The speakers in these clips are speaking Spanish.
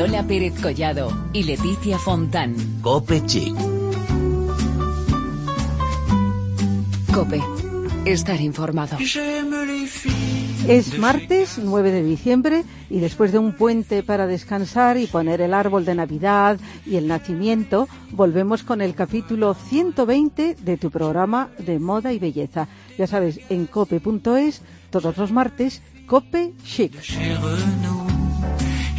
Lola Pérez Collado y Leticia Fontán. Cope Chic. Cope. Estar informado. Es martes 9 de diciembre y después de un puente para descansar y poner el árbol de Navidad y el nacimiento, volvemos con el capítulo 120 de tu programa de moda y belleza. Ya sabes, en cope.es, todos los martes, Cope Chic.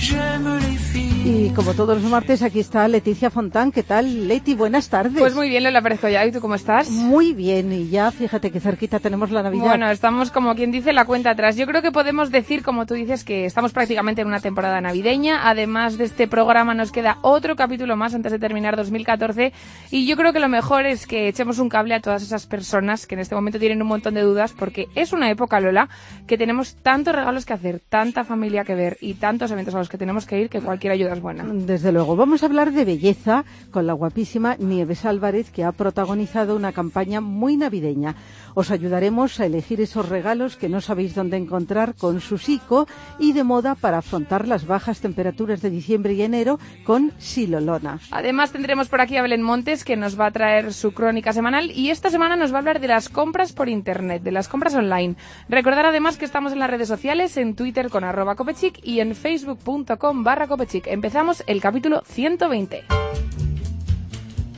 J'aime les filles. Y como todos los martes, aquí está Leticia Fontán. ¿Qué tal, Leti? Buenas tardes. Pues muy bien, Lola Pérez ya. ¿Y tú cómo estás? Muy bien. Y ya, fíjate que cerquita tenemos la Navidad. Bueno, estamos como quien dice la cuenta atrás. Yo creo que podemos decir, como tú dices, que estamos prácticamente en una temporada navideña. Además de este programa nos queda otro capítulo más antes de terminar 2014. Y yo creo que lo mejor es que echemos un cable a todas esas personas que en este momento tienen un montón de dudas porque es una época, Lola, que tenemos tantos regalos que hacer, tanta familia que ver y tantos eventos a los que tenemos que ir que cualquier ayuda Desde luego. Vamos a hablar de belleza con la guapísima Nieves Álvarez, que ha protagonizado una campaña muy navideña. Os ayudaremos a elegir esos regalos que no sabéis dónde encontrar con Susico y de moda para afrontar las bajas temperaturas de diciembre y enero con Silolona. Además tendremos por aquí a Belén Montes que nos va a traer su crónica semanal y esta semana nos va a hablar de las compras por internet, de las compras online. Recordar además que estamos en las redes sociales, en Twitter con arroba copechic y en facebook.com barra copechic. Empezamos el capítulo 120.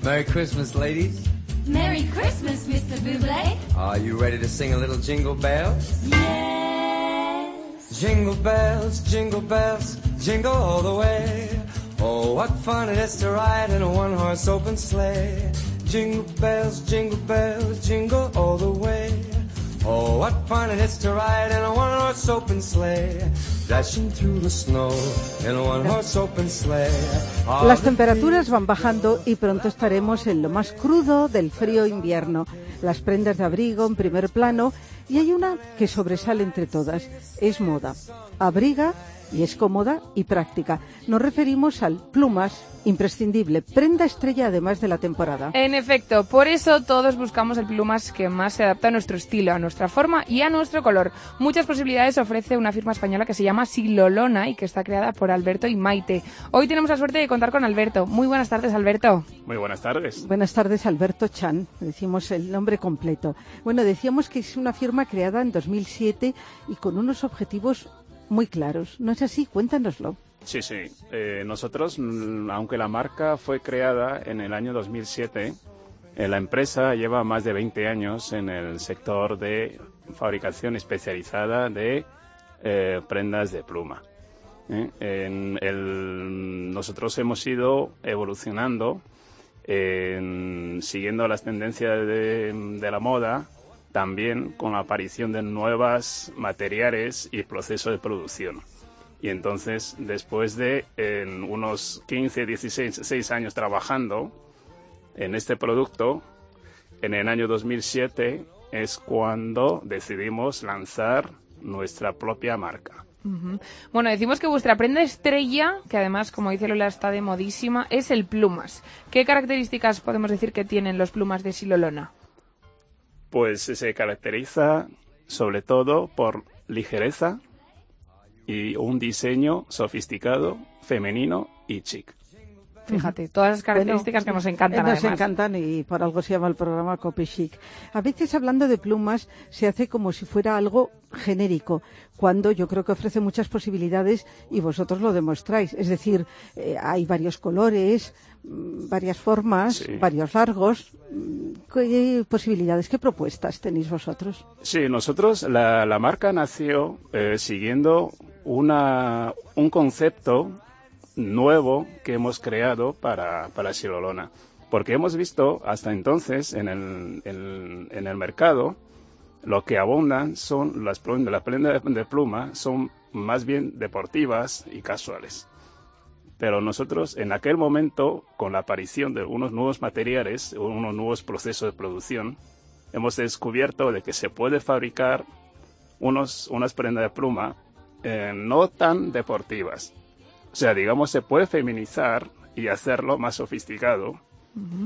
Merry Christmas, ladies. Merry Christmas, Mr. Buble. Are you ready to sing a little jingle bells? Yes. Jingle bells, jingle bells, jingle all the way. Oh, what fun it is to ride in a one-horse open sleigh. Jingle bells, jingle bells, jingle all the way. Oh, what fun it is to ride in a one-horse open sleigh. Dashing through the snow in a one-horse open sleigh. Las temperaturas van bajando y pronto estaremos en lo más crudo del frío invierno. Las prendas de abrigo en primer plano y hay una que sobresale entre todas. Es moda. Abriga y es cómoda y práctica. Nos referimos al plumas, imprescindible, prenda estrella además de la temporada. En efecto, por eso todos buscamos el plumas que más se adapta a nuestro estilo, a nuestra forma y a nuestro color. Muchas posibilidades ofrece una firma española que se llama Silolona y que está creada por Alberto y Maite. Hoy tenemos la suerte de contar con Alberto. Muy buenas tardes, Alberto. Muy buenas tardes. Buenas tardes, Alberto Chan. Decimos el nombre completo. Bueno, decíamos que es una firma creada en 2007 y con unos objetivos muy claros. ¿No es así? Cuéntanoslo. Sí, sí. Eh, nosotros, mm, aunque la marca fue creada en el año 2007, eh, la empresa lleva más de 20 años en el sector de fabricación especializada de eh, prendas de pluma. ¿eh? Nosotros hemos ido evolucionando en- siguiendo las tendencias de, de la moda, también con la aparición de nuevos materiales y procesos de producción. Y entonces, después de unos 15, 16 6 años trabajando en este producto, en el año 2007 es cuando decidimos lanzar nuestra propia marca. Bueno, decimos que vuestra prenda estrella, que además, como dice Lola, está de modísima, es el plumas. ¿Qué características podemos decir que tienen los plumas de Silolona? Pues se caracteriza sobre todo por ligereza y un diseño sofisticado, femenino y chic. Fíjate, todas las características Bueno, que nos encantan. eh, Nos además. encantan y por algo se llama el programa Copy Chic. A veces hablando de plumas se hace como si fuera algo genérico, cuando yo creo que ofrece muchas posibilidades y vosotros lo demostráis. Es decir, eh, hay varios colores, varias formas, Sí. varios largos. Mm, ¿Qué posibilidades, qué propuestas tenéis vosotros? Sí, nosotros, la, la marca nació eh, siguiendo una, un concepto nuevo que hemos creado para, para Silolona. Porque hemos visto hasta entonces en el, en, en el mercado lo que abundan son las, las prendas de pluma, son más bien deportivas y casuales. Pero nosotros en aquel momento, con la aparición de unos nuevos materiales, unos nuevos procesos de producción, hemos descubierto de que se puede fabricar unos, unas prendas de pluma eh, no tan deportivas. O sea, digamos, se puede feminizar y hacerlo más sofisticado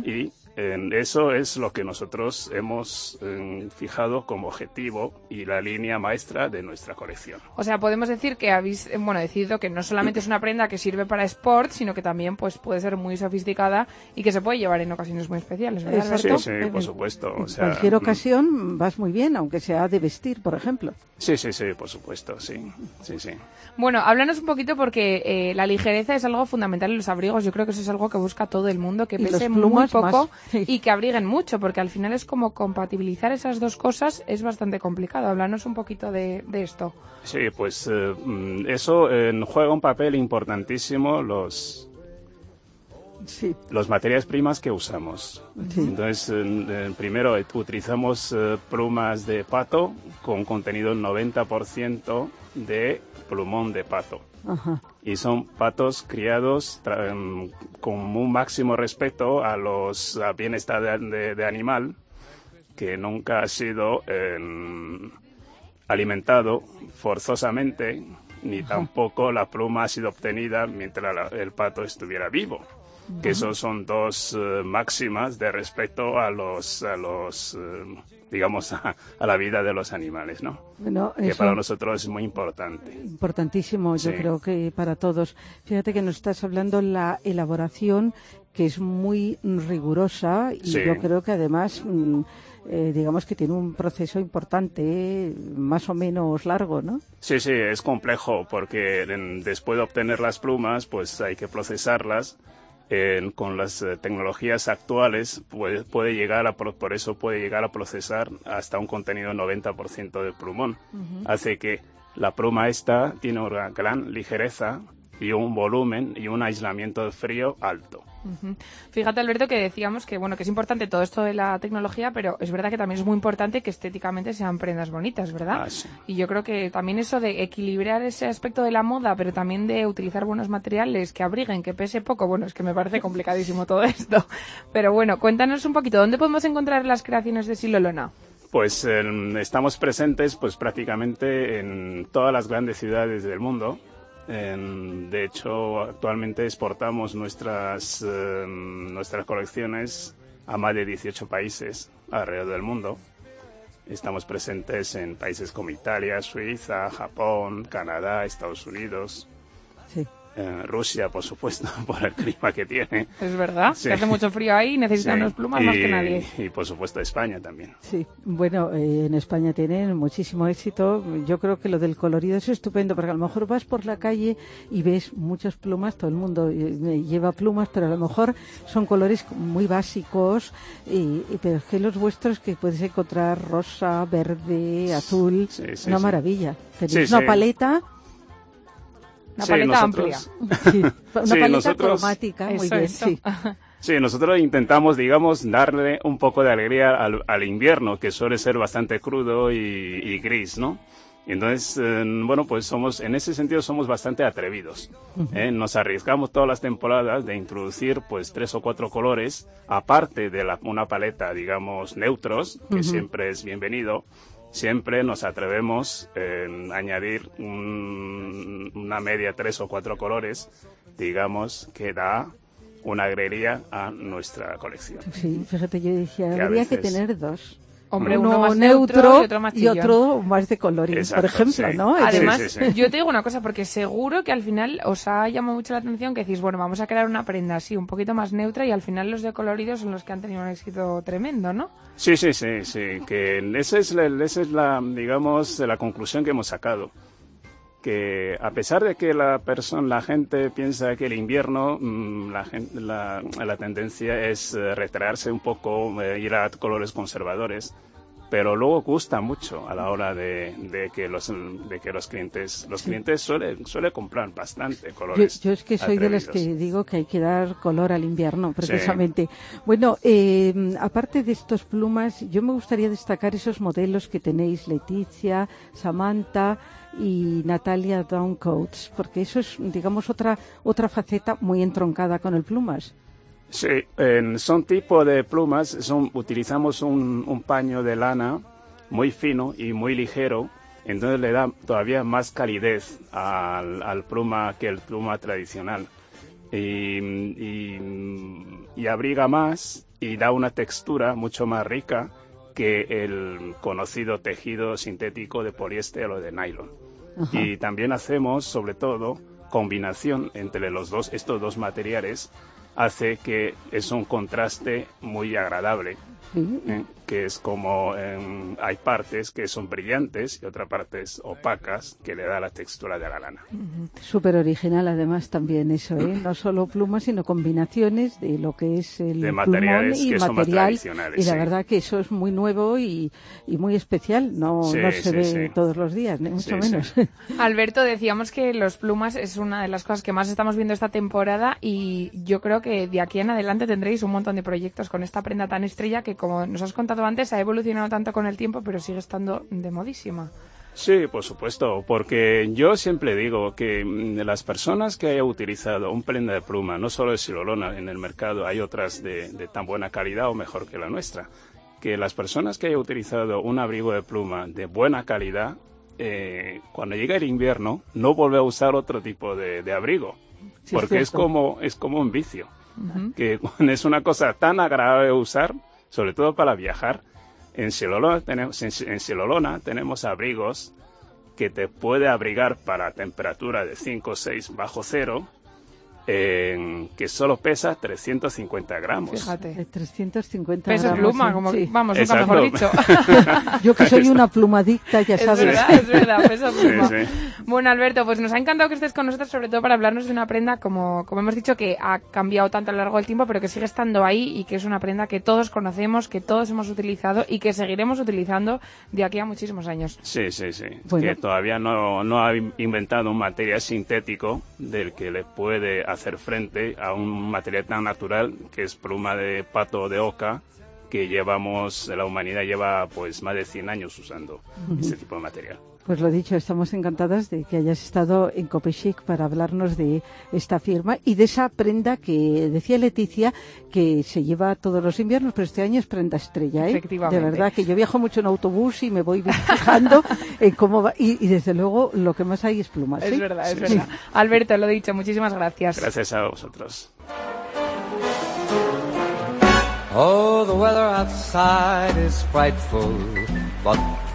y En eso es lo que nosotros hemos eh, fijado como objetivo y la línea maestra de nuestra colección. O sea, podemos decir que habéis, eh, bueno, decidido que no solamente es una prenda que sirve para sport, sino que también pues puede ser muy sofisticada y que se puede llevar en ocasiones muy especiales, ¿verdad. Alberto? Sí, sí, por supuesto. O En cualquier mm, ocasión vas muy bien, aunque sea de vestir, por ejemplo. Sí, sí, sí, por supuesto, sí, sí, sí. Bueno, háblanos un poquito porque eh, la ligereza es algo fundamental en los abrigos. Yo creo que eso es algo que busca todo el mundo, que pese muy poco más, sí. y que abriguen mucho, porque al final es como compatibilizar esas dos cosas es bastante complicado. Háblanos un poquito de, de esto. Sí, pues eh, mm, eso eh, juega un papel importantísimo los, Sí, los materiales primas que usamos. Sí. Entonces, eh, primero eh, utilizamos eh, plumas de pato con contenido 90% de plumón de pato. ajá. Y son patos criados em, con un máximo respeto a los al bienestar de, de- de animal, que nunca ha sido em, alimentado forzosamente, ni tampoco la pluma ha sido obtenida mientras la- el pato estuviera vivo. Que esos son dos eh, máximas de respeto a los, a los eh, digamos, a, a la vida de los animales, ¿no? Bueno, Que para nosotros es muy importante. importantísimo, yo Sí. creo que para todos. Fíjate que nos estás hablando la elaboración que es muy rigurosa y Sí. yo creo que además mm, eh, digamos que tiene un proceso importante, más o menos largo, ¿no? Sí, sí, es complejo porque después de obtener las plumas, pues hay que procesarlas. Con las eh, tecnologías actuales puede, puede llegar a pro- por eso puede llegar a procesar hasta un contenido 90% de plumón. Hace que la pluma esta tiene una gran ligereza y un volumen y un aislamiento de frío alto. Ujú. Fíjate, Alberto, que decíamos que bueno que es importante todo esto de la tecnología, pero es verdad que también es muy importante que estéticamente sean prendas bonitas, ¿verdad? Ah, sí. Y yo creo que también eso de equilibrar ese aspecto de la moda, pero también de utilizar buenos materiales que abriguen, que pese poco, bueno, es que me parece complicadísimo todo esto. Pero bueno, cuéntanos un poquito, ¿dónde podemos encontrar las creaciones de Silolona? Pues em, estamos presentes pues prácticamente en todas las grandes ciudades del mundo. Em, de hecho, actualmente exportamos nuestras, em, nuestras colecciones a más de 18 países alrededor del mundo. Estamos presentes en países como Italia, Suiza, Japón, Canadá, Estados Unidos. Eh, Rusia, por supuesto, por el clima que tiene. Es verdad, Sí. que hace mucho frío ahí y necesitan Sí. unas plumas más Y- que nadie. Y por supuesto España también. Sí, bueno, eh, en España tienen muchísimo éxito. Yo creo que lo del colorido es estupendo, porque a lo mejor vas por la calle y ves muchas plumas, todo el mundo eh, lleva plumas, pero a lo mejor son colores muy básicos, y, y- pero es que los vuestros que puedes encontrar rosa, verde, azul, Sí, sí, una sí. maravilla. Tenéis Sí, una sí. paleta, Una Sí, paleta nosotros- amplia. sí, una Sí, paleta nosotros- cromática, muy Eso, bien, eso. sí. Sí, nosotros intentamos, digamos, darle un poco de alegría al, al invierno, que suele ser bastante crudo y, y gris, ¿no? Entonces, eh, bueno, pues somos, en ese sentido somos bastante atrevidos. ¿eh? Nos arriesgamos todas las temporadas de introducir, pues, tres o cuatro colores, aparte de la- una paleta, digamos, neutros, que siempre es bienvenido. Siempre nos atrevemos en añadir un- una media tres o cuatro colores, digamos, que da una agrería a nuestra colección. Sí, fíjate, yo decía, habría que veces- tener dos. Hombre, uno más neutro y otro más y otro más de colorín, por ejemplo, sí. ¿no? Sí, Además, sí, sí. yo te digo una cosa, porque seguro que al final os ha llamado mucho la atención que decís, bueno, vamos a crear una prenda así, un poquito más neutra, y al final los de coloridos son los que han tenido un éxito tremendo, ¿no? Sí, sí, sí, sí, que esa es la, esa es la, digamos, la conclusión que hemos sacado. Que a pesar de que la persona, la gente piensa que el invierno, mm, la, la, la tendencia es eh, retraerse un poco, eh, ir a colores conservadores, pero luego gusta mucho a la hora de, de que los de que los clientes los clientes suelen suele comprar bastante colores yo es que soy de las que digo que hay que dar color al invierno, precisamente. Bueno, eh, aparte de estos plumas, yo me gustaría destacar esos modelos que tenéis, Leticia, Samantha y Natalia Downcoats, porque eso es, digamos, otra otra faceta muy entroncada con el plumas. Sí, son tipo de plumas, son, utilizamos un, un paño de lana muy fino y muy ligero, entonces le da todavía más calidez al, al pluma que el pluma tradicional. Y, y- y abriga más y da una textura mucho más rica que el conocido tejido sintético de poliéster o de nylon. Y también hacemos, sobre todo, combinación entre los dos, estos dos materiales hace que es un contraste muy agradable. ¿eh? Que es como hay partes que son brillantes y otras partes opacas que le da la textura de la lana. Súper original además también eso, ¿eh? no solo plumas sino combinaciones de lo que es el de materiales y que material son más tradicionales. y la sí. verdad que eso es muy nuevo y, y muy especial, no, Sí, no se sí, ve sí. todos los días, ni mucho Sí, sí. menos. Alberto, decíamos que los plumas es una de las cosas que más estamos viendo esta temporada y yo creo que de aquí en adelante tendréis un montón de proyectos con esta prenda tan estrella que, como nos has contado antes, ha evolucionado tanto con el tiempo, pero sigue estando de modísima. Sí, por supuesto, porque yo siempre digo que mm, las personas que hayan utilizado un prenda de pluma, no solo de silolona en el mercado, hay otras de, de tan buena calidad o mejor que la nuestra, que las personas que hayan utilizado un abrigo de pluma de buena calidad, eh, cuando llega el invierno, no vuelve a usar otro tipo de, de abrigo, Sí, porque es, como, es como un vicio, que es una cosa tan agradable de usar, sobre todo para viajar. En Silolona tenemos, en, tenemos abrigos que te puede abrigar para temperatura de 5 o 6 bajo cero, en- que solo pesa 350 gramos. Fíjate. 350 Peso gramos, pluma, sí, como, sí. vamos, nunca Exacto. mejor dicho. Yo que soy una plumadicta, ya es sabes. verdad, es verdad, peso Sí, pluma. sí. Bueno, Alberto, pues nos ha encantado que estés con nosotros, sobre todo para hablarnos de una prenda, como, como hemos dicho, que ha cambiado tanto a lo largo del tiempo, pero que sigue estando ahí y que es una prenda que todos conocemos, que todos hemos utilizado y que seguiremos utilizando de aquí a muchísimos años. Sí, sí, sí. Bueno. Que todavía no, no ha in- inventado un material sintético del que le puede hacer frente a un material tan natural que es pluma de pato de oca que llevamos, la humanidad lleva pues más de 100 años usando este tipo de material. Pues lo dicho, estamos encantadas de que hayas estado en Copechic para hablarnos de esta firma y de esa prenda que decía Leticia que se lleva todos los inviernos, pero este año es prenda estrella, ¿eh? Efectivamente. De verdad que yo viajo mucho en autobús y me voy fijando en cómo va y, y desde luego lo que más hay es plumas. Es ¿eh? verdad, es Sí, verdad. Alberto, lo dicho, muchísimas gracias. Gracias a vosotros. Oh, the weather outside is frightful, but fire is so.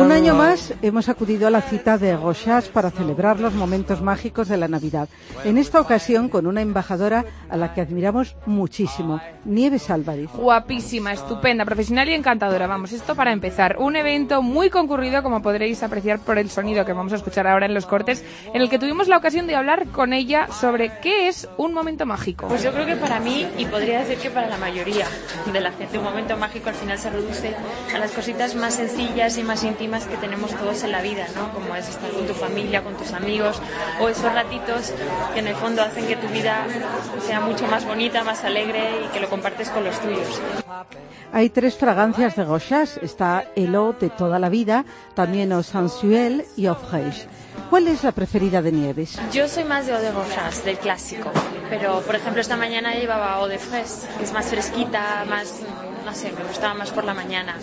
Un año más hemos acudido a la cita de Rochas para celebrar los momentos mágicos de la Navidad. En esta ocasión con una embajadora a la que admiramos muchísimo, Nieves Álvarez. Guapísima, estupenda, profesional y encantadora. Vamos, esto para empezar. Un evento muy concurrido, como podréis apreciar por el sonido que vamos a escuchar ahora en los cortes, en el que tuvimos la ocasión de hablar con ella sobre qué es un momento mágico. Pues yo creo que para mí, y podría decir que para la mayoría de la gente, un momento mágico al final se reduce a las cositas más sencillas y más íntimas que tenemos todos en la vida, ¿no? Como es estar con tu familia, con tus amigos, o esos ratitos que en el fondo hacen que tu vida sea mucho más bonita, más alegre y que lo compartes con los tuyos. Hay tres fragancias de Rochas. Está el eau de toda la vida, también Eau Sensuel y Eau Fraîche. ¿Cuál es la preferida de Nieves? Yo soy más de eau de Rochas, del clásico, pero por ejemplo esta mañana llevaba eau de fraise, que es más fresquita, más, no sé, me gustaba más por la mañana,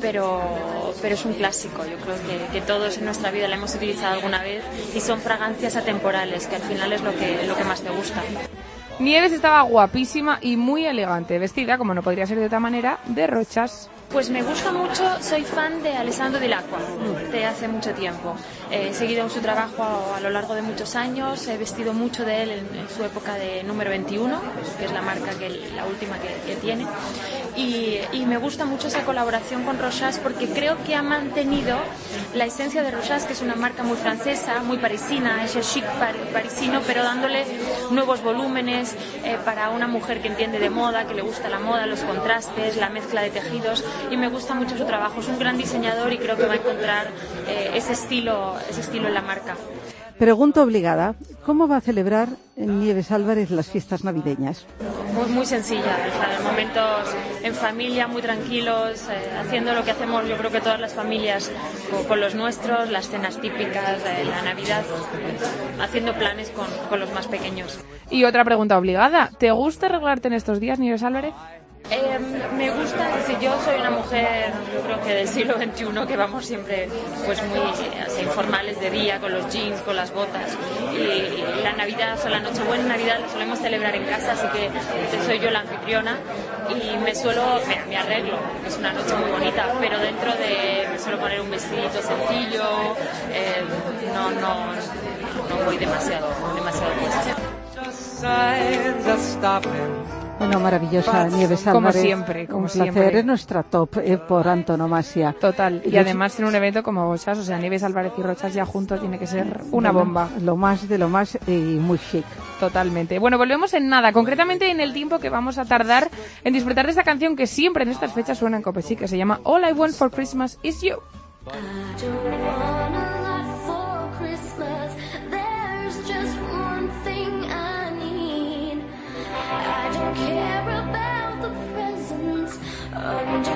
pero, pero es un clásico, yo creo que, que todos en nuestra vida la hemos utilizado alguna vez y son fragancias atemporales, que al final es lo que, lo que más te gusta. Nieves estaba guapísima y muy elegante, vestida, como no podría ser de otra manera, de rochas. Pues me gusta mucho, soy fan de Alessandro Dill'Acqua de hace mucho tiempo. He seguido su trabajo a, lo largo de muchos años, he vestido mucho de él en, en su época de número 21, que es la marca que la última que, que tiene. Y, y me gusta mucho esa colaboración con Rochas porque creo que ha mantenido la esencia de Rochas, que es una marca muy francesa, muy parisina, ese chic par- parisino, pero dándole nuevos volúmenes eh, para una mujer que entiende de moda, que le gusta la moda, los contrastes, la mezcla de tejidos y me gusta mucho su trabajo. Es un gran diseñador y creo que va a encontrar eh, ese estilo, ese estilo en la marca. Pregunta obligada, ¿cómo va a celebrar Nieves Álvarez las fiestas navideñas? Muy, muy sencilla, o sea, en momentos en familia, muy tranquilos, eh, haciendo lo que hacemos yo creo que todas las familias con, con los nuestros, las cenas típicas, eh, la Navidad, haciendo planes con, con los más pequeños. Y otra pregunta obligada, ¿te gusta arreglarte en estos días, Nieves Álvarez? Eh, me gusta, decir, yo soy una mujer, yo creo que del siglo XXI, que vamos siempre pues muy así, informales de día, con los jeans, con las botas. Y, la Navidad, o la Nochebuena Navidad solemos celebrar en casa, así que soy yo la anfitriona y me suelo, me, me arreglo, es una noche muy bonita, pero dentro de, me suelo poner un vestidito sencillo, eh, no, no, no voy demasiado, demasiado Bueno, maravillosa Nieves Como Álvarez. siempre, como Un placer, siempre. es nuestra top eh, por antonomasia. Total. Y además en un evento como Rochas, o sea, Nieves Álvarez y Rochas ya juntos tiene que ser una Bueno, bomba. Lo más de lo más y muy chic. Totalmente. Bueno, volvemos en nada, concretamente en el tiempo que vamos a tardar en disfrutar de esta canción que siempre en estas fechas suena en Cope, sí, que se llama All I Want for Christmas is You. I don't want under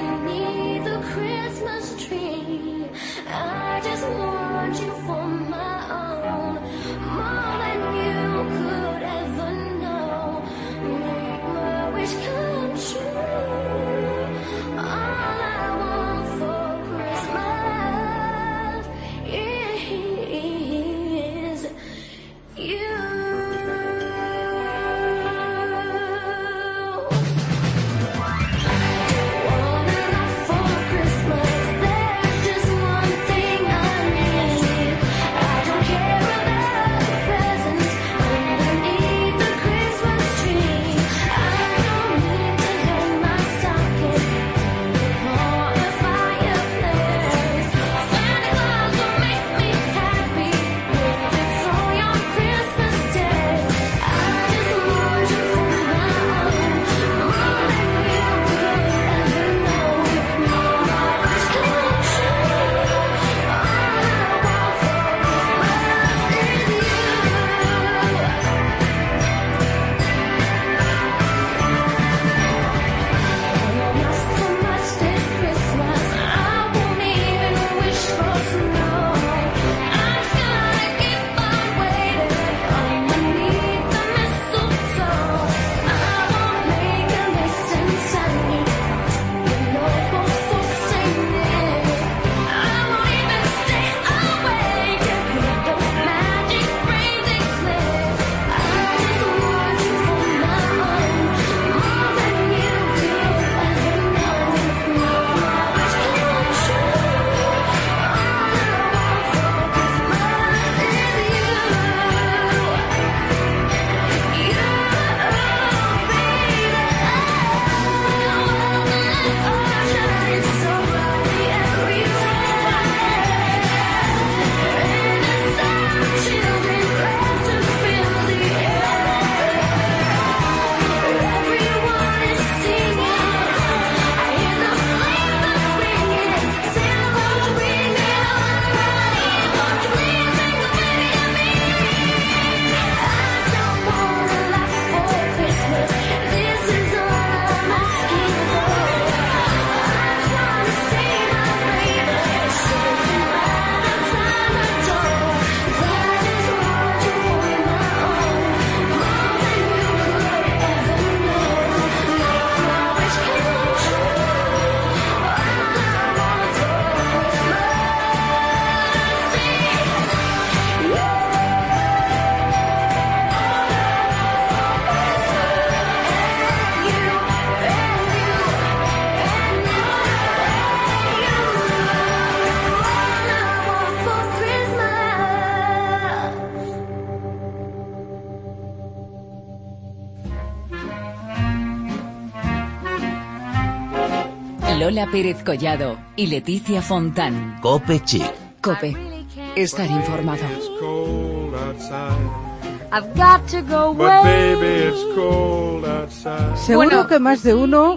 Pérez Collado y Leticia Fontán. Cope Chic. Cope. Estar informado. I've got to go But baby, it's cold outside. Seguro Bueno. que más de uno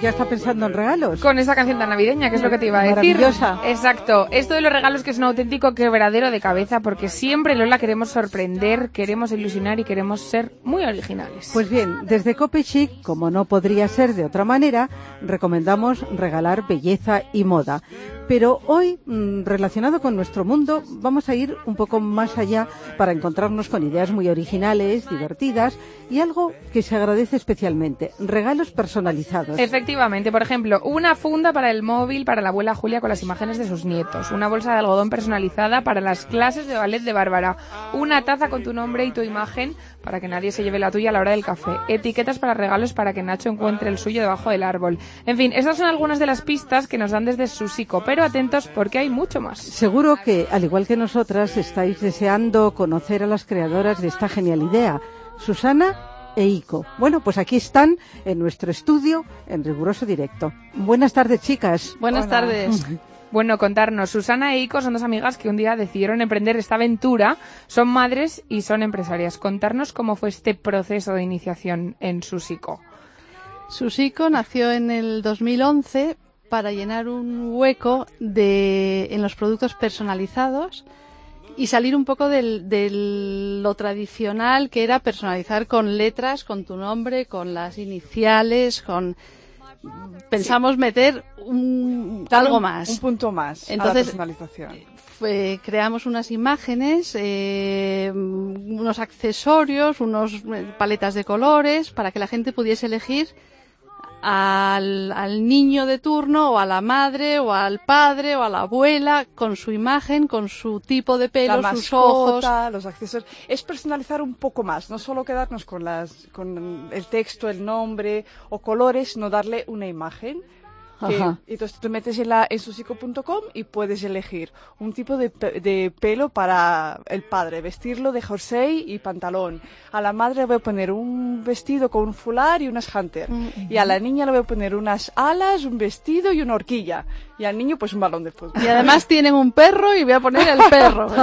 ya está pensando en regalos. Con esa canción tan navideña, que es lo que te iba a decir. Maravillosa. Exacto. Esto de los regalos que es un auténtico quebradero de cabeza, porque siempre, Lola, queremos sorprender, queremos ilusionar y queremos ser muy originales. Pues bien, desde Cope Chic, como no podría ser de otra manera, recomendamos regalar belleza y moda. Pero hoy, mm, relacionado con nuestro mundo, vamos a ir un poco más allá para encontrarnos con ideas muy originales, divertidas y algo que se agradece especialmente, regalos personalizados. Efectivamente, por ejemplo, una funda para el móvil para la abuela Julia con las imágenes de sus nietos, una bolsa de algodón personalizada para las clases de ballet de Bárbara, una taza con tu nombre y tu imagen para que nadie se lleve la tuya a la hora del café, etiquetas para regalos para que Nacho encuentre el suyo debajo del árbol. En fin, estas son algunas de las pistas que nos dan desde Susico, pero atentos porque hay mucho más. Seguro que, al igual que nosotras, estáis deseando conocer a las creadoras de esta genial idea, Susana e Ico. Bueno, pues aquí están en nuestro estudio en riguroso directo. Buenas tardes, chicas. Buenas tardes. Bueno, contarnos, Susana e Ico son dos amigas que un día decidieron emprender esta aventura, son madres y son empresarias. Contarnos cómo fue este proceso de iniciación en Susico. Susico nació en el 2011 para llenar un hueco de, en los productos personalizados y salir un poco de lo tradicional que era personalizar con letras, con tu nombre, con las iniciales, con pensamos meter un, algo un- más. Un punto más Entonces, a la personalización. Creamos unas imágenes, eh, unos accesorios, unos eh, paletas de colores para que la gente pudiese elegir al, al niño de turno o a la madre o al padre o a la abuela con su imagen, con su tipo de pelo, la sus ojos. mascota, los accesorios. Es personalizar un poco más, no solo quedarnos con, las, con el texto, el nombre o colores, sino darle una imagen. Que- entonces tú metes en, la, en susico.com y puedes elegir un tipo de, de pelo para el padre, vestirlo de jersey y pantalón. A la madre le voy a poner un vestido con un fular y unas hunter. Y a la niña le voy a poner unas alas, un vestido y una horquilla. Y al niño pues un balón de fútbol. Y además tienen un perro y voy a poner el perro.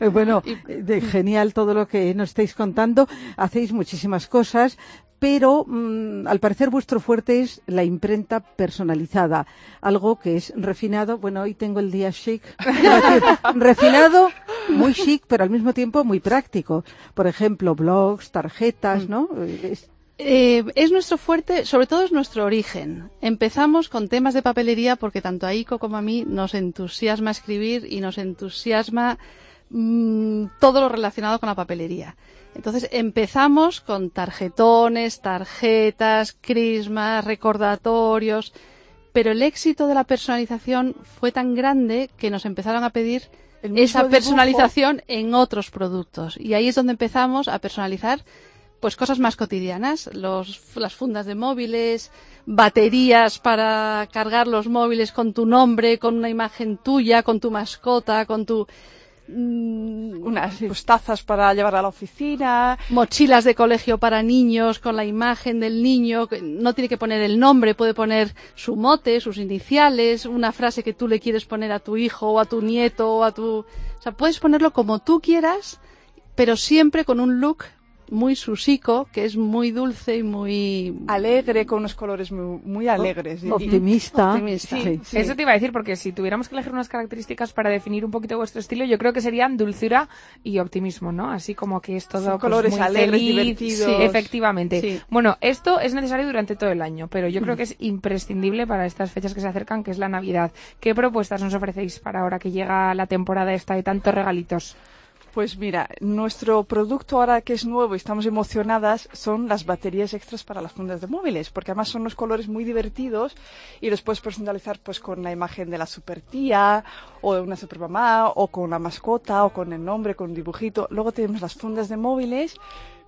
Eh, bueno, de- genial todo lo que nos estáis contando. Hacéis muchísimas cosas, pero mm, al parecer vuestro fuerte es la imprenta personalizada, algo que es refinado. Bueno, hoy tengo el día chic. Refinado, muy chic, pero al mismo tiempo muy práctico. Por ejemplo, blogs, tarjetas, ¿no? Es- Eh, es nuestro fuerte, sobre todo es nuestro origen. Empezamos con temas de papelería porque tanto a Ico como a mí nos entusiasma escribir y nos entusiasma mm, todo lo relacionado con la papelería. Entonces empezamos con tarjetones, tarjetas, crismas, recordatorios, pero el éxito de la personalización fue tan grande que nos empezaron a pedir esa personalización en otros productos. Y ahí es donde empezamos a personalizar pues cosas más cotidianas, los, las fundas de móviles, baterías para cargar los móviles con tu nombre, con una imagen tuya, con tu mascota, con tu unas pues, tazas para llevar a la oficina. mochilas de colegio para niños con la imagen del niño, no tiene que poner el nombre, puede poner su mote, sus iniciales, una frase que tú le quieres poner a tu hijo o a tu nieto o a tu... O sea, puedes ponerlo como tú quieras, pero siempre con un look muy susico, que es muy dulce y muy... Alegre, con unos colores muy, muy alegres. Y- y- optimista. optimista. Sí. Sí. Eso te iba a decir, porque si tuviéramos que elegir unas características para definir un poquito vuestro estilo, yo creo que serían dulzura y optimismo, ¿no? Así como que es todo pues, colores muy alegres, feliz. divertidos. Sí, efectivamente. Sí. Bueno, esto es necesario durante todo el año, pero yo creo que es imprescindible para estas fechas que se acercan, que es la Navidad. ¿Qué propuestas nos ofrecéis para ahora que llega la temporada esta de tantos regalitos? Pues mira, nuestro producto ahora que es nuevo y estamos emocionadas son las baterías extras para las fundas de móviles, porque además son unos colores muy divertidos y los puedes personalizar pues con la imagen de la super tía o de una super mamá o con la mascota o con el nombre, con un dibujito. Luego tenemos las fundas de móviles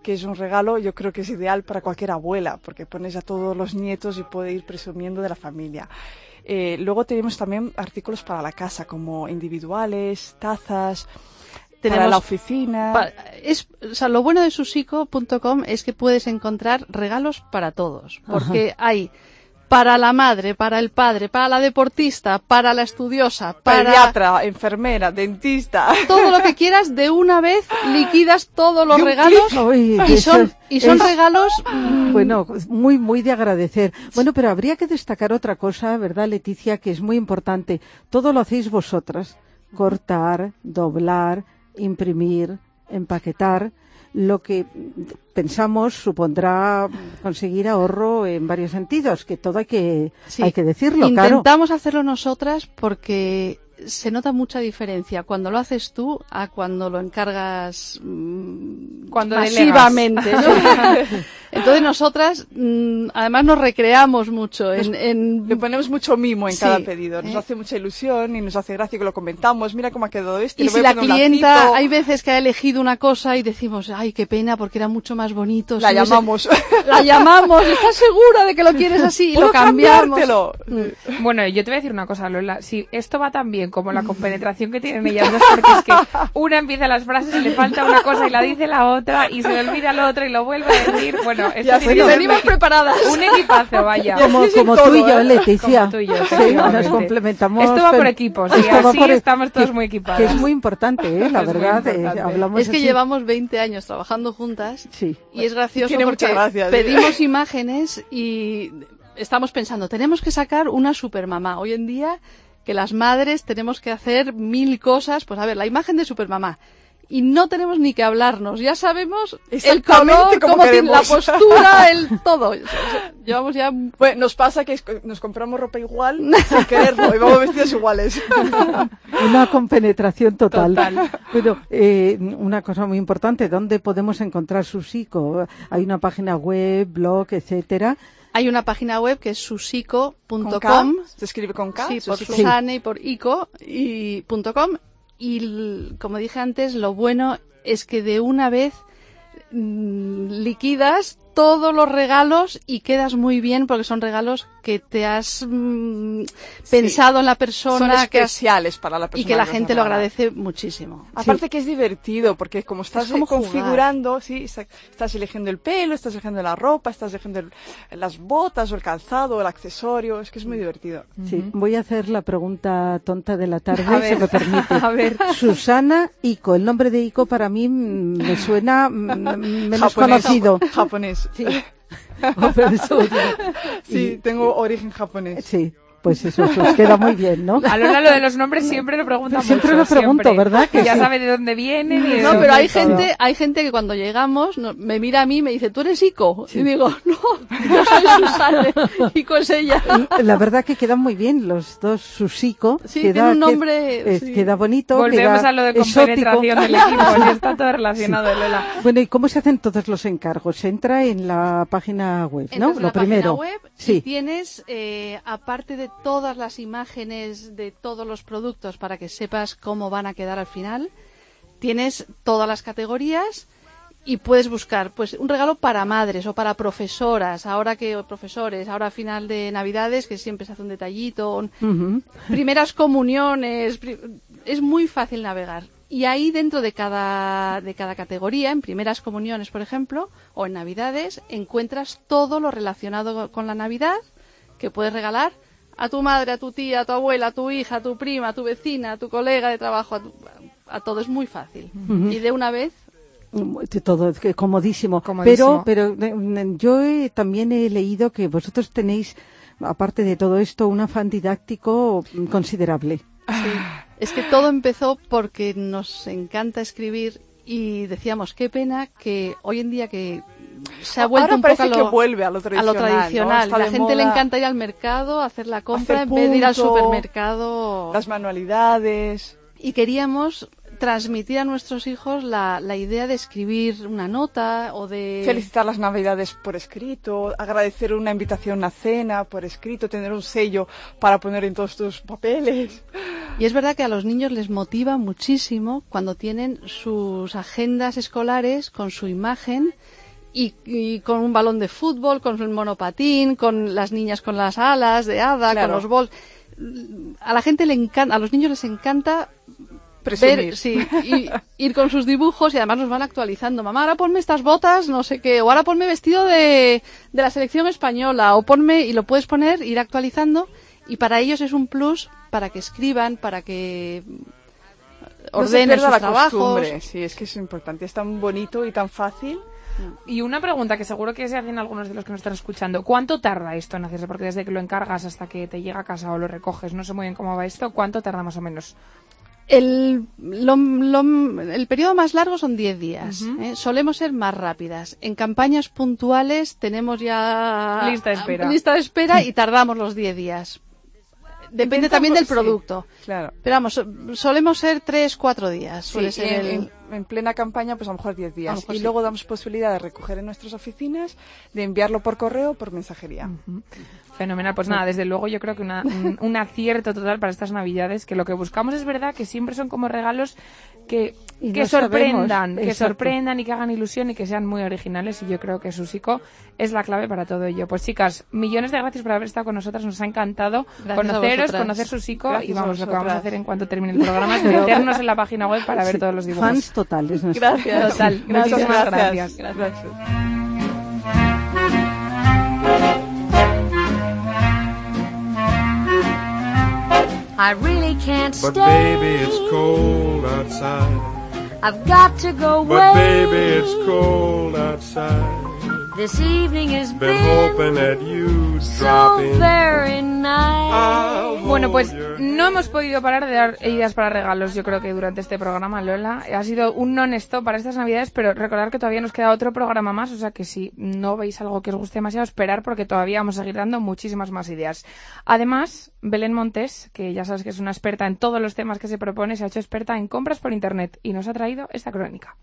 que es un regalo, yo creo que es ideal para cualquier abuela, porque pones a todos los nietos y puede ir presumiendo de la familia. Eh, luego tenemos también artículos para la casa, como individuales, tazas, para Tenemos la oficina. Pa- es, o sea, lo bueno de susico.com es que puedes encontrar regalos para todos, porque hay para la madre, para el padre, para la deportista, para la estudiosa, para Pediatra, enfermera, dentista. todo lo que quieras, de una vez liquidas todos los regalos y son, y son es- regalos mm, Bueno, muy, muy de agradecer. Bueno, pero habría que destacar otra cosa, ¿verdad, Leticia? Que es muy importante. Todo lo hacéis vosotras. Cortar, doblar, imprimir, empaquetar. Lo que pensamos supondrá conseguir ahorro en varios sentidos, que todo hay que, Sí. hay que decirlo, claro. Intentamos hacerlo nosotras porque se nota mucha diferencia cuando lo haces tú a cuando lo encargas mm, Cuando masivamente. ¿no? Entonces nosotras, mm, además nos recreamos mucho en, en- Le ponemos mucho mimo en Sí, cada pedido. Nos ¿eh? hace mucha ilusión y nos hace gracia que lo comentamos. Mira cómo ha quedado este. y le voy si a la clienta, hay veces que ha elegido una cosa y decimos, ay, qué pena, porque era mucho más bonito. La si hubiese- llamamos. La llamamos, ¿estás segura de que lo quieres así? Y ¿Puedo lo cambiamos. cambiártelo? Bueno, yo te voy a decir una cosa, Lola. Si esto va tan bien como la compenetración que tienen ellas dos, porque es que una empieza las frases y le falta una cosa y la dice la otra y se le olvida la otra y lo vuelve a decir. Bueno, esto Ya ser venimos preparadas. Un equipazo, vaya. Como, Sí, sí, como todo, tú y yo, ¿eh? Leticia. Como tú y yo, Sí, nos complementamos. Esto va por equipos, y así por- estamos todos que- muy equipadas. Que es muy importante, ¿eh? la Es verdad. eh, hablamos Es que así. llevamos 20 años trabajando juntas Sí. y es gracioso Tiene porque sí. pedimos imágenes y estamos pensando, tenemos que sacar una supermamá. Hoy en día que las madres tenemos que hacer mil cosas, pues a ver, la imagen de supermamá. Y no tenemos ni que hablarnos, ya sabemos el Exactamente color, cómo tiene la postura, el todo. Llevamos ya Bueno, nos pasa que nos compramos ropa igual sin quererlo y vamos vestidos iguales. Una compenetración total. Total. Pero eh, una cosa muy importante, ¿dónde podemos encontrar su psico? Hay una página web, blog, etcétera. Hay una página web que es ¿Con susico.com. ¿Se escribe con K? Sí, por Susico. Susane y por ico y punto com. Y como dije antes, lo bueno es que de una vez mm, liquidas todos los regalos y quedas muy bien porque son regalos que te has mm, pensado en la Son persona que has- especiales para la persona. y que la gente lo agradece muchísimo. Aparte que es divertido, porque como estás como jugar. configurando, sí, está- estás eligiendo el pelo, estás eligiendo la ropa, estás eligiendo el- las botas o el calzado, el accesorio, es que es muy divertido. Sí, voy a hacer la pregunta tonta de la tarde, A si ver. me permite. A ver. Susana Ico. El nombre de Ico para mí mm, me suena mm, menos Japonés. conocido. Japonés. Sí. Sí, tengo origen japonés. Sí, pues eso, eso os queda muy bien, ¿no? A Lola lo de los nombres siempre lo pregunta Siempre mucho, lo pregunto, siempre. ¿verdad que ya sí? sabe de dónde y de No, dónde pero hay todo. gente, hay gente que cuando llegamos no- me mira a mí y me dice, ¿tú eres Ico? Y digo, no, yo soy Susane, Ico es ella. La verdad que quedan muy bien los dos Susico. Sí, queda, tiene un nombre, sí. Queda bonito. Volvemos queda a lo de exótico. compenetración del equipo, y está todo relacionado, Lola. Bueno, ¿y cómo se hacen todos los encargos? Se entra en la página web, ¿no? Entras en Lo la primero. página web y sí. tienes, eh, aparte de todas las imágenes de todos los productos para que sepas cómo van a quedar al final, tienes todas las categorías y puedes buscar pues un regalo para madres o para profesoras, ahora que o profesores, ahora a final de Navidades que siempre se hace un detallito, un- primeras comuniones, es muy fácil navegar. Y ahí dentro de cada, de cada categoría, en primeras comuniones, por ejemplo, o en Navidades, encuentras todo lo relacionado con la Navidad que puedes regalar a tu madre, a tu tía, a tu abuela, a tu hija, a tu prima, a tu vecina, a tu colega de trabajo, a, tu- a todo. Es muy fácil. Y de una vez, De Todo es comodísimo. Comodísimo. Pero, pero eh, yo he- también he leído que vosotros tenéis, aparte de todo esto, un afán didáctico considerable. Es que todo empezó porque nos encanta escribir y decíamos, qué pena que hoy en día que se ha vuelto Ahora un poco parece a lo, que vuelve a lo a tradicional. lo ¿no? tradicional. Está La gente le encanta ir al mercado, hacer la compra hacer en vez de ir al supermercado. Las manualidades. Y queríamos transmitir a nuestros hijos la, la idea de escribir una nota o de... Felicitar las navidades por escrito, agradecer una invitación a cena por escrito, tener un sello para poner en todos tus papeles. Y es verdad que a los niños les motiva muchísimo cuando tienen sus agendas escolares con su imagen y, y con un balón de fútbol, con el monopatín, con las niñas con las alas de hada, Claro. con los bols. A la gente le encanta, a los niños les encanta Presumir. ver, sí, y ir con sus dibujos y además nos van actualizando. Mamá, ahora ponme estas botas, no sé qué, o ahora ponme vestido de, de la selección española, o ponme, y lo puedes poner, ir actualizando, y para ellos es un plus para que escriban, para que No se ordenen pierda sus la trabajos. costumbre. Sí, es que es importante. Es tan bonito y tan fácil. Y una pregunta que seguro que se hacen algunos de los que nos están escuchando. ¿Cuánto tarda esto en hacerse? Porque desde que lo encargas hasta que te llega a casa o lo recoges, no sé muy bien cómo va esto. ¿Cuánto tarda más o menos? El, lo- lo- el periodo más largo son 10 días. ¿eh? Solemos ser más rápidas. En campañas puntuales tenemos ya Lista de espera. lista de espera y tardamos los 10 días. Depende Intentamos- también del sí, producto. claro. Pero vamos, so- solemos ser 3, 4 días. Suele ser el- en- en plena campaña, pues a lo mejor 10 A días. mejor y sí. luego damos posibilidad de recoger en nuestras oficinas, de enviarlo por correo o por mensajería. Fenomenal. Pues nada, desde luego yo creo que una- un, un acierto total para estas navidades, que lo que buscamos es verdad que siempre son como regalos que, Y que no sorprendan, sabemos, que exacto. sorprendan y que hagan ilusión y que sean muy originales y yo creo que Susico es la clave para todo ello. Pues chicas, millones de gracias por haber estado con nosotras, nos ha encantado Gracias conoceros, conocer Susico Gracias y vamos, lo que vamos a hacer en cuanto termine el programa es meternos en la página web para ver Sí, todos los dibujos. Fans totales. nosotros. Gracias. Total, Muchas muchísimas gracias. gracias. I really can't But stay. baby, it's cold outside. I've got to go But away. baby, it's cold outside. This evening has Been been so very nice. Bueno, pues no hemos podido parar de dar ideas para regalos, yo creo que durante este programa, Lola. Ha sido un non-stop para estas navidades, pero recordar que todavía nos queda otro programa más, o sea que si no veis algo que os guste demasiado, esperar porque todavía vamos a seguir dando muchísimas más ideas. Además, Belén Montes, que ya sabes que es una experta en todos los temas que se propone, se ha hecho experta en compras por Internet y nos ha traído esta crónica.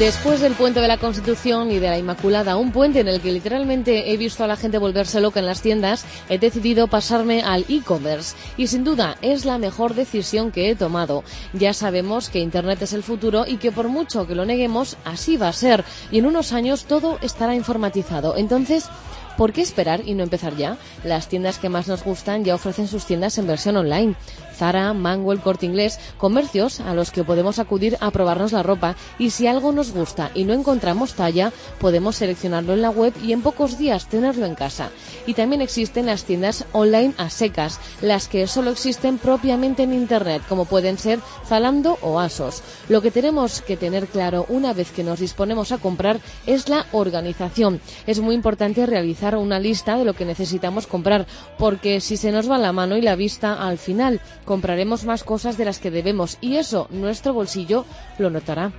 Después del puente de la Constitución y de la Inmaculada, un puente en el que literalmente he visto a la gente volverse loca en las tiendas, he decidido pasarme al e-commerce. Y sin duda es la mejor decisión que he tomado. Ya sabemos que Internet es el futuro y que por mucho que lo neguemos, así va a ser. Y en unos años todo estará informatizado. Entonces, ¿Por qué esperar y no empezar ya? Las tiendas que más nos gustan ya ofrecen sus tiendas en versión online. Zara, Mango, el Corte Inglés, comercios a los que podemos acudir a probarnos la ropa y si algo nos gusta y no encontramos talla, podemos seleccionarlo en la web y en pocos días tenerlo en casa. Y también existen las tiendas online a secas, las que solo existen propiamente en Internet, como pueden ser Zalando o Asos. Lo que tenemos que tener claro una vez que nos disponemos a comprar es la organización. Es muy importante realizar una lista de lo que necesitamos comprar, porque si se nos va la mano y la vista, al final compraremos más cosas de las que debemos y eso nuestro bolsillo lo notará.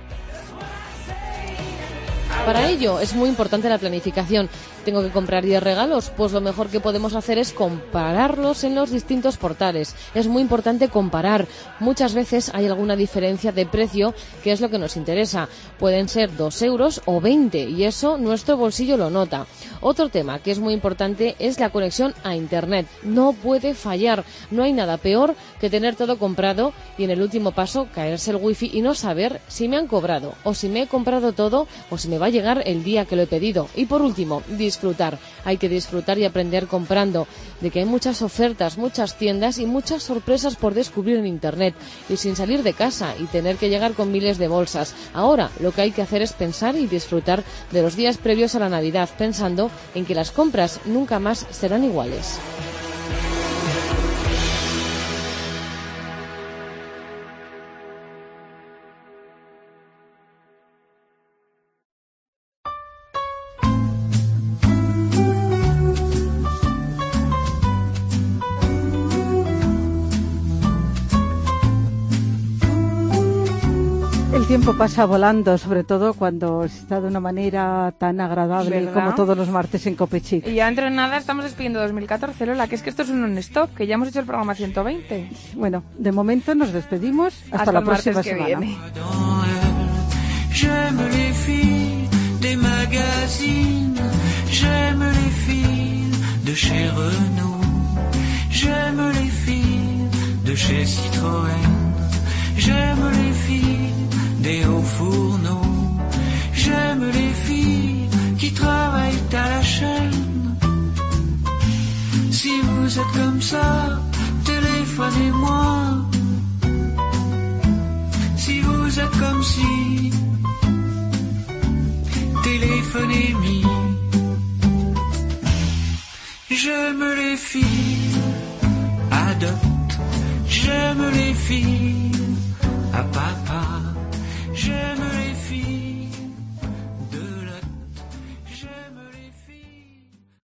Para ello es muy importante la planificación. ¿Tengo que comprar 10 regalos? Pues lo mejor que podemos hacer es compararlos en los distintos portales. Es muy importante comparar. Muchas veces hay alguna diferencia de precio que es lo que nos interesa. Pueden ser 2 euros o 20 y eso nuestro bolsillo lo nota. Otro tema que es muy importante es la conexión a Internet. No puede fallar. No hay nada peor que tener todo comprado y en el último paso caerse el wifi y no saber si me han cobrado o si me he comprado todo o si me va llegar el día que lo he pedido. Y por último, disfrutar. Hay que disfrutar y aprender comprando, de que hay muchas ofertas, muchas tiendas y muchas sorpresas por descubrir en Internet y sin salir de casa y tener que llegar con miles de bolsas. Ahora lo que hay que hacer es pensar y disfrutar de los días previos a la Navidad, pensando en que las compras nunca más serán iguales. Tiempo pasa volando, sobre todo cuando se está de una manera tan agradable ¿Verdad? como todos los martes en Copechic. Y ya dentro de nada estamos despidiendo 2014, Lola, que es que esto es un non-stop, que ya hemos hecho el programa 120. Bueno, de momento nos despedimos. Hasta, Hasta la el martes próxima que semana. viene. J'aime les filles des magazines, j'aime les filles de chez Renault, j'aime les filles de chez Citroën, j'aime les des hauts fourneaux. J'aime les filles qui travaillent à la chaîne. Si vous êtes comme ça, téléphonez-moi. Si vous êtes comme si, téléphonez-moi. J'aime les filles adopte, j'aime les filles à papa. J'aime les filles.